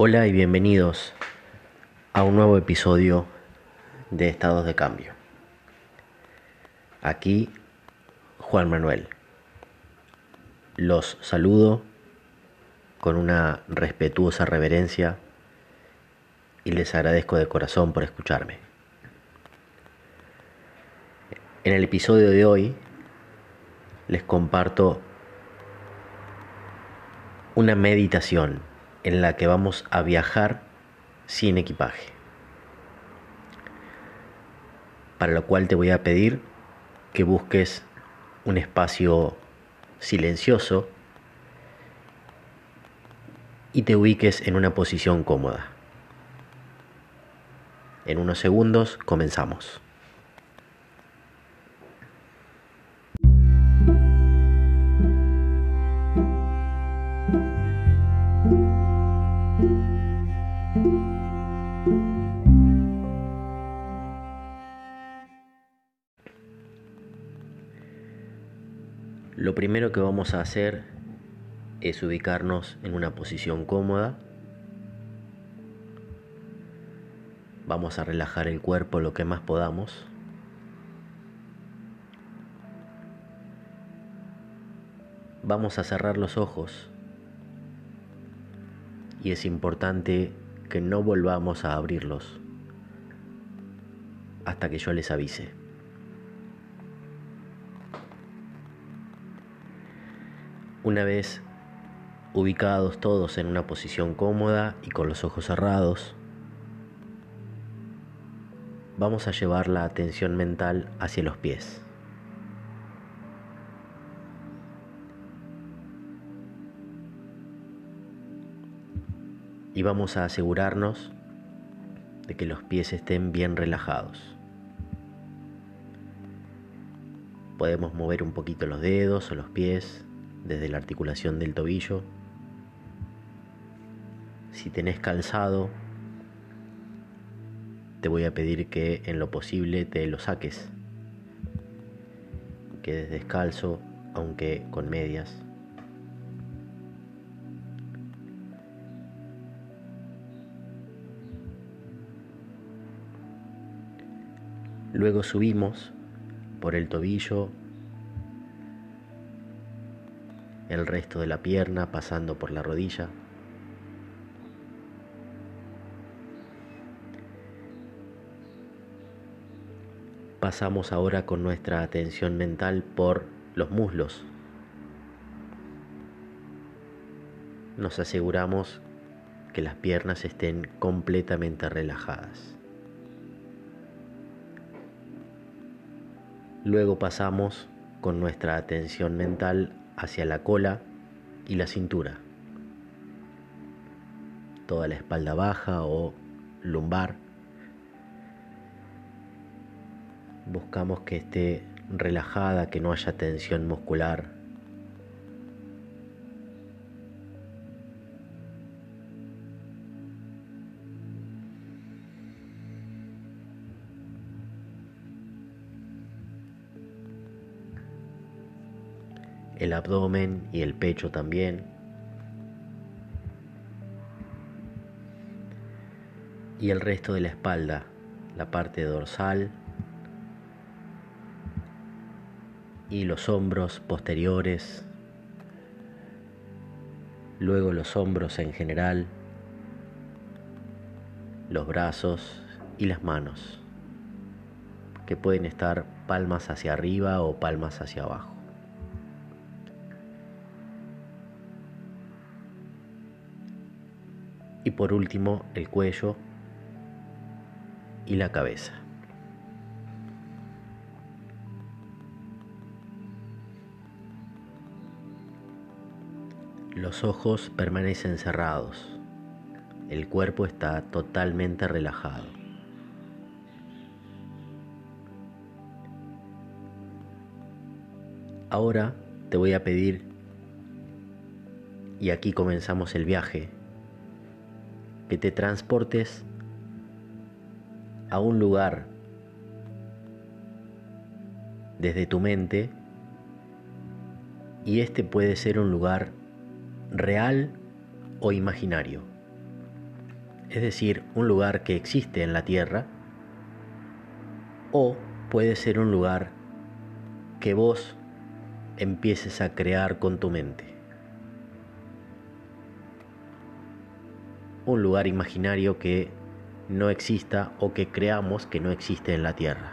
Hola y bienvenidos a un nuevo episodio de Estados de Cambio. Aquí Juan Manuel. Los saludo con una respetuosa reverencia y les agradezco de corazón por escucharme. En el episodio de hoy les comparto una meditación en la que vamos a viajar sin equipaje. Para lo cual te voy a pedir que busques un espacio silencioso y te ubiques en una posición cómoda. En unos segundos comenzamos. Que vamos a hacer es ubicarnos en una posición cómoda. Vamos a relajar el cuerpo lo que más podamos. Vamos a cerrar los ojos y es importante que no volvamos a abrirlos hasta que yo les avise. Una vez ubicados todos en una posición cómoda y con los ojos cerrados, vamos a llevar la atención mental hacia los pies. Y vamos a asegurarnos de que los pies estén bien relajados. Podemos mover un poquito los dedos o los pies desde la articulación del tobillo. Si tenés calzado, te voy a pedir que en lo posible te lo saques. Quedes descalzo, aunque con medias. Luego subimos por el tobillo el resto de la pierna pasando por la rodilla. Pasamos ahora con nuestra atención mental por los muslos. Nos aseguramos que las piernas estén completamente relajadas. Luego pasamos con nuestra atención mental hacia la cola y la cintura. Toda la espalda baja o lumbar. Buscamos que esté relajada, que no haya tensión muscular. El abdomen y el pecho también. Y el resto de la espalda, la parte dorsal y los hombros posteriores, luego los hombros en general, los brazos y las manos, que pueden estar palmas hacia arriba o palmas hacia abajo. Y por último el cuello y la cabeza. Los ojos permanecen cerrados, el cuerpo está totalmente relajado. Ahora te voy a pedir, y aquí comenzamos el viaje, que te transportes a un lugar desde tu mente y este puede ser un lugar real o imaginario. es decir, un lugar que existe en la Tierra, o puede ser un lugar que vos empieces a crear con tu mente. Un lugar imaginario que no exista o que creamos que no existe en la Tierra.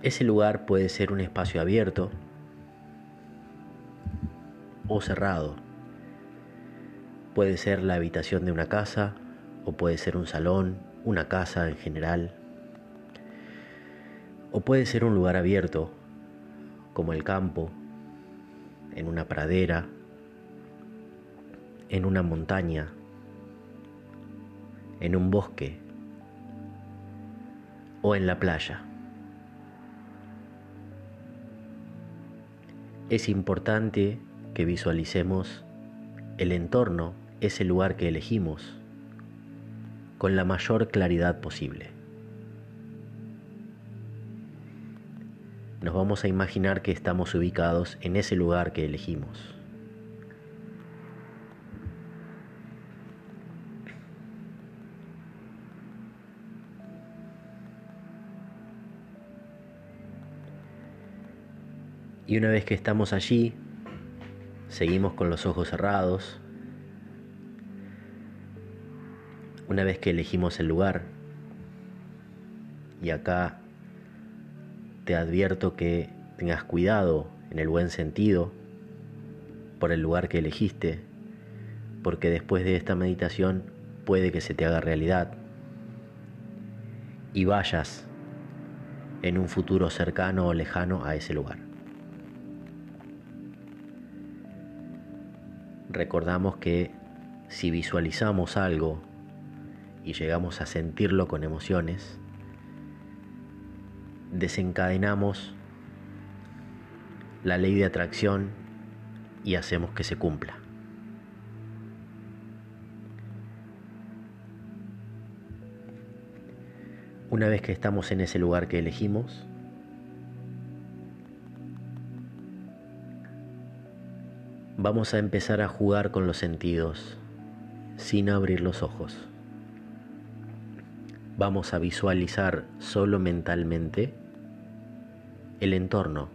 Ese lugar puede ser un espacio abierto o cerrado. Puede ser la habitación de una casa o puede ser un salón, una casa en general. O puede ser un lugar abierto como el campo, en una pradera, en una montaña, en un bosque o en la playa. Es importante que visualicemos el entorno, ese lugar que elegimos, con la mayor claridad posible. Nos vamos a imaginar que estamos ubicados en ese lugar que elegimos. Y una vez que estamos allí, seguimos con los ojos cerrados. Una vez que elegimos el lugar, y acá te advierto que tengas cuidado en el buen sentido por el lugar que elegiste, porque después de esta meditación puede que se te haga realidad y vayas en un futuro cercano o lejano a ese lugar. recordamos que si visualizamos algo y llegamos a sentirlo con emociones, desencadenamos la ley de atracción y hacemos que se cumpla. Una vez que estamos en ese lugar que elegimos, Vamos a empezar a jugar con los sentidos sin abrir los ojos. Vamos a visualizar solo mentalmente el entorno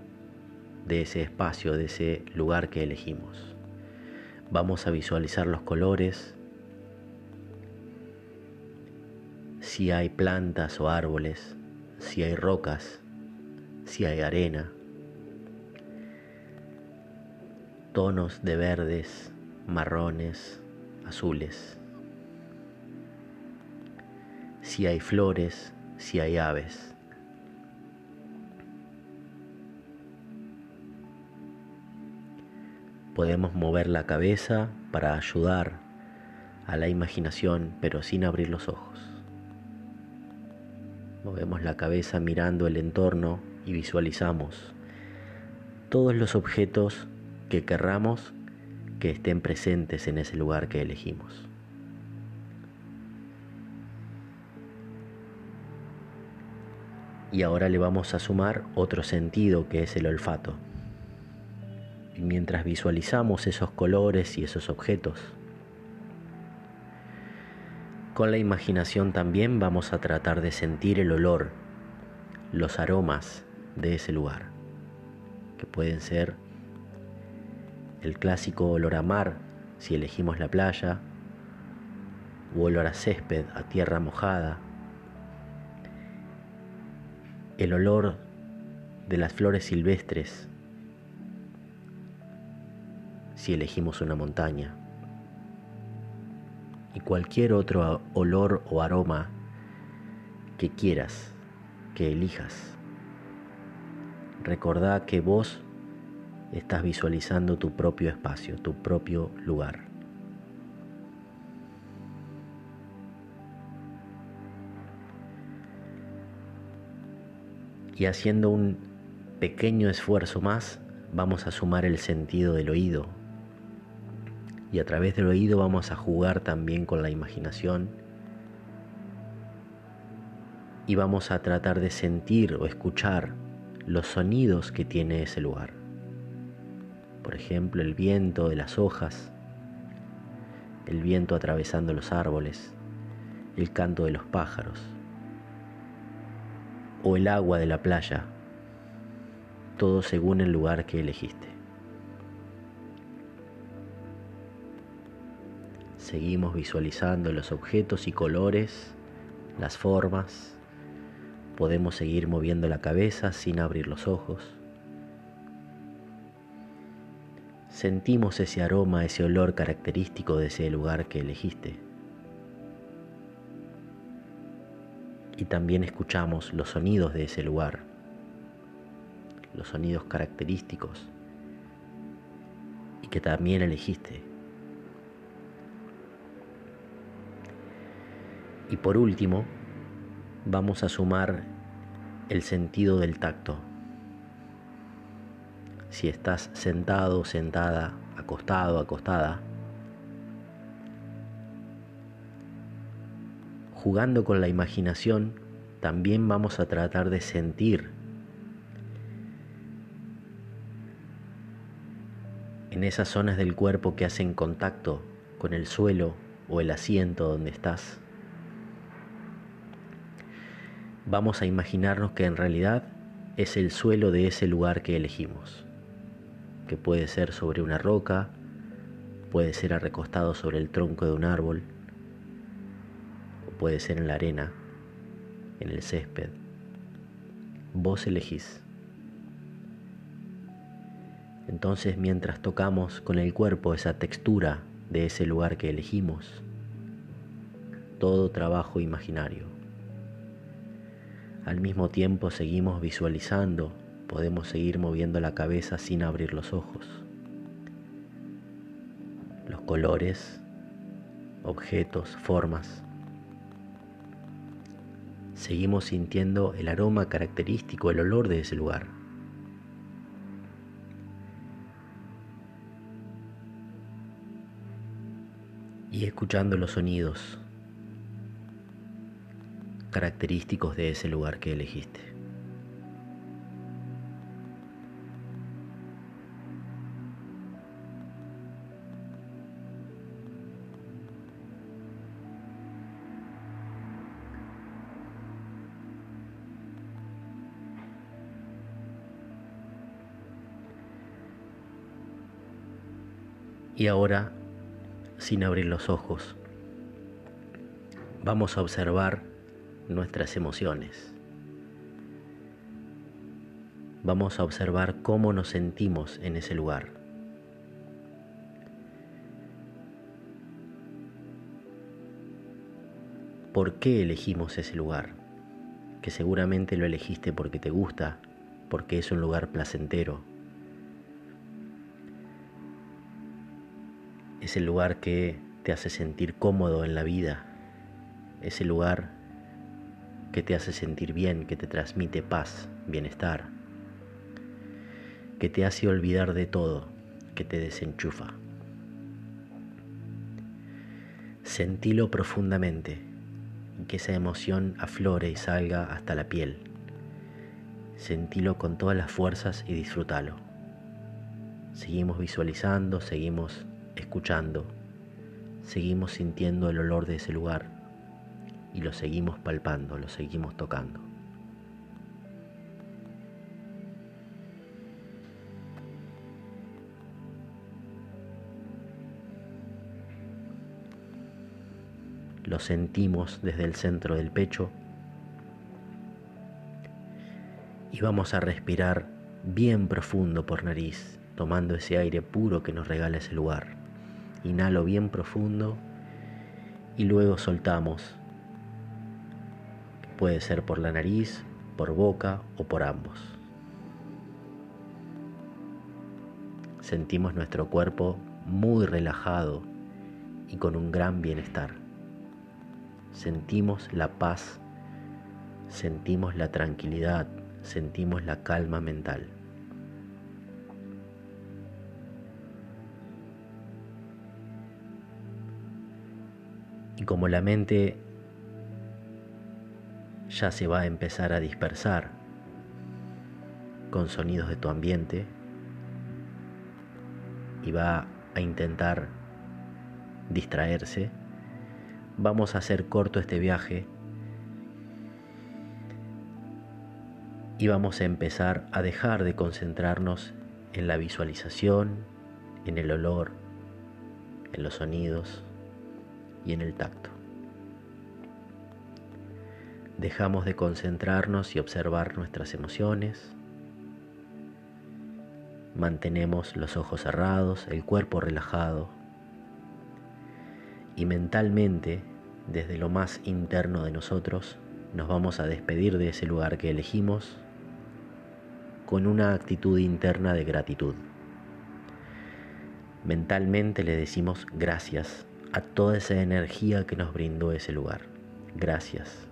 de ese espacio, de ese lugar que elegimos. Vamos a visualizar los colores, si hay plantas o árboles, si hay rocas, si hay arena, tonos de verdes, marrones, azules. Si hay flores, si hay aves. Podemos mover la cabeza para ayudar a la imaginación, pero sin abrir los ojos. Movemos la cabeza mirando el entorno y visualizamos todos los objetos que querramos que estén presentes en ese lugar que elegimos. Y ahora le vamos a sumar otro sentido que es el olfato. Y mientras visualizamos esos colores y esos objetos, con la imaginación también vamos a tratar de sentir el olor, los aromas de ese lugar, que pueden ser el clásico olor a mar si elegimos la playa, o olor a césped, a tierra mojada, el olor de las flores silvestres si elegimos una montaña, y cualquier otro olor o aroma que quieras, que elijas. Recordá que vos estás visualizando tu propio espacio, tu propio lugar. Y haciendo un pequeño esfuerzo más, vamos a sumar el sentido del oído. Y a través del oído vamos a jugar también con la imaginación. Y vamos a tratar de sentir o escuchar los sonidos que tiene ese lugar. por ejemplo el viento de las hojas, el viento atravesando los árboles, el canto de los pájaros o el agua de la playa, todo según el lugar que elegiste. Seguimos visualizando los objetos y colores, las formas. Podemos seguir moviendo la cabeza sin abrir los ojos. Sentimos ese aroma, ese olor característico de ese lugar que elegiste. Y también escuchamos los sonidos de ese lugar, los sonidos característicos y que también elegiste. Y por último, vamos a sumar el sentido del tacto. Si estás sentado, sentada, acostado, acostada, jugando con la imaginación, también vamos a tratar de sentir en esas zonas del cuerpo que hacen contacto con el suelo o el asiento donde estás. Vamos a imaginarnos que en realidad es el suelo de ese lugar que elegimos, que puede ser sobre una roca, puede ser recostado sobre el tronco de un árbol, puede ser en la arena, en el césped. Vos elegís. Entonces mientras tocamos con el cuerpo esa textura de ese lugar que elegimos, todo trabajo imaginario. Al mismo tiempo seguimos visualizando, podemos seguir moviendo la cabeza sin abrir los ojos. Los colores, objetos, formas. Seguimos sintiendo el aroma característico, el olor de ese lugar. Y escuchando los sonidos característicos de ese lugar que elegiste. Y ahora, sin abrir los ojos, vamos a observar nuestras emociones. Vamos a observar cómo nos sentimos en ese lugar. ¿Por qué elegimos ese lugar? Que seguramente lo elegiste porque te gusta, porque es un lugar placentero. Es el lugar que te hace sentir cómodo en la vida. Es el lugar que te hace sentir bien, que te transmite paz, bienestar, que te hace olvidar de todo, que te desenchufa. Sentilo profundamente que esa emoción aflore y salga hasta la piel. Sentilo con todas las fuerzas y disfrútalo. Seguimos visualizando, seguimos escuchando, seguimos sintiendo el olor de ese lugar y lo seguimos palpando, lo seguimos tocando. Lo sentimos desde el centro del pecho y vamos a respirar bien profundo por nariz, tomando ese aire puro que nos regala ese lugar. Inhalo bien profundo y luego soltamos Puede ser por la nariz, por boca o por ambos. Sentimos nuestro cuerpo muy relajado y con un gran bienestar. Sentimos la paz, sentimos la tranquilidad, sentimos la calma mental. Y como la mente ya se va a empezar a dispersar con sonidos de tu ambiente. y va a intentar distraerse, vamos a hacer corto este viaje y vamos a empezar a dejar de concentrarnos en la visualización, en el olor, en los sonidos y en el tacto. Dejamos de concentrarnos y observar nuestras emociones. Mantenemos los ojos cerrados, el cuerpo relajado. Y mentalmente, desde lo más interno de nosotros, nos vamos a despedir de ese lugar que elegimos con una actitud interna de gratitud. Mentalmente le decimos gracias a toda esa energía que nos brindó ese lugar. Gracias.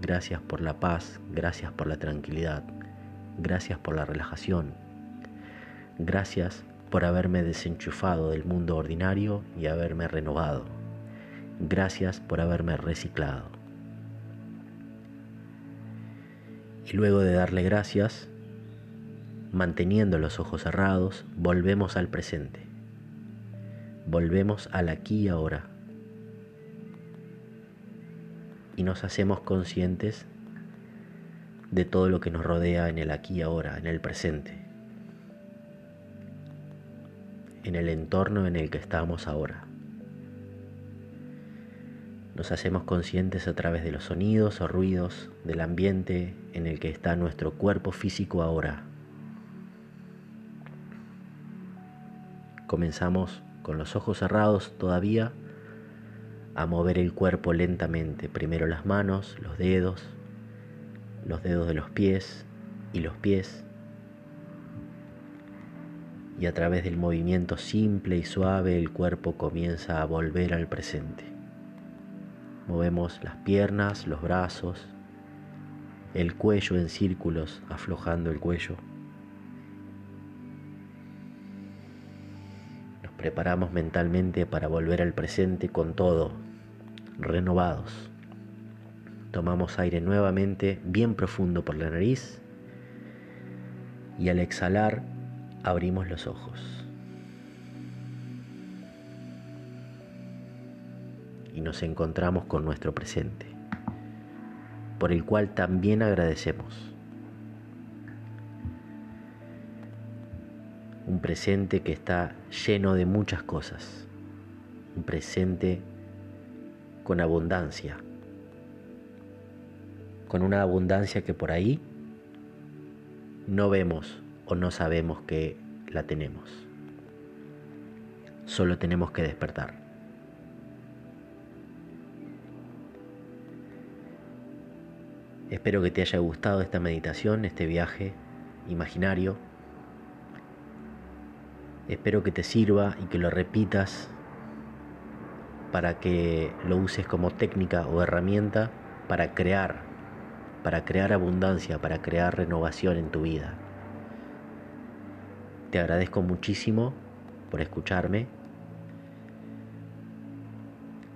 Gracias por la paz, gracias por la tranquilidad, gracias por la relajación. Gracias por haberme desenchufado del mundo ordinario y haberme renovado. Gracias por haberme reciclado. Y luego de darle gracias, manteniendo los ojos cerrados, volvemos al presente. Volvemos al aquí y ahora. Y nos hacemos conscientes de todo lo que nos rodea en el aquí y ahora, en el presente, en el entorno en el que estamos ahora. Nos hacemos conscientes a través de los sonidos o ruidos del ambiente en el que está nuestro cuerpo físico ahora. Comenzamos con los ojos cerrados todavía a mover el cuerpo lentamente, primero las manos, los dedos, los dedos de los pies y los pies. Y a través del movimiento simple y suave el cuerpo comienza a volver al presente. Movemos las piernas, los brazos, el cuello en círculos, aflojando el cuello. Preparamos mentalmente para volver al presente con todo, renovados. Tomamos aire nuevamente bien profundo por la nariz y al exhalar abrimos los ojos. Y nos encontramos con nuestro presente, por el cual también agradecemos. Un presente que está lleno de muchas cosas, un presente con abundancia, con una abundancia que por ahí no vemos o no sabemos que la tenemos. Solo tenemos que despertar. Espero que te haya gustado esta meditación, este viaje imaginario Espero que te sirva y que lo repitas para que lo uses como técnica o herramienta para crear, para crear abundancia, para crear renovación en tu vida. Te agradezco muchísimo por escucharme.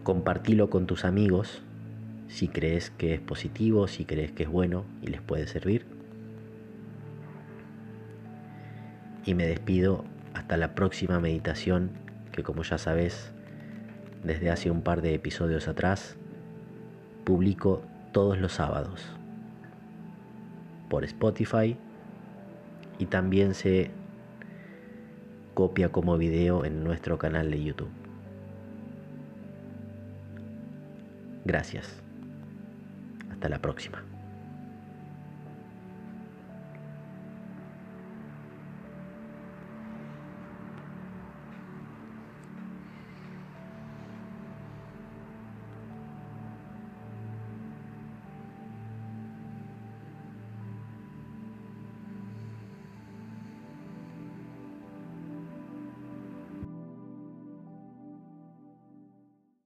Compartilo con tus amigos si crees que es positivo, si crees que es bueno y les puede servir. Y me despido hasta la próxima meditación que como ya sabes, desde hace un par de episodios atrás, publico todos los sábados por Spotify y también se copia como video en nuestro canal de YouTube. Gracias. Hasta la próxima.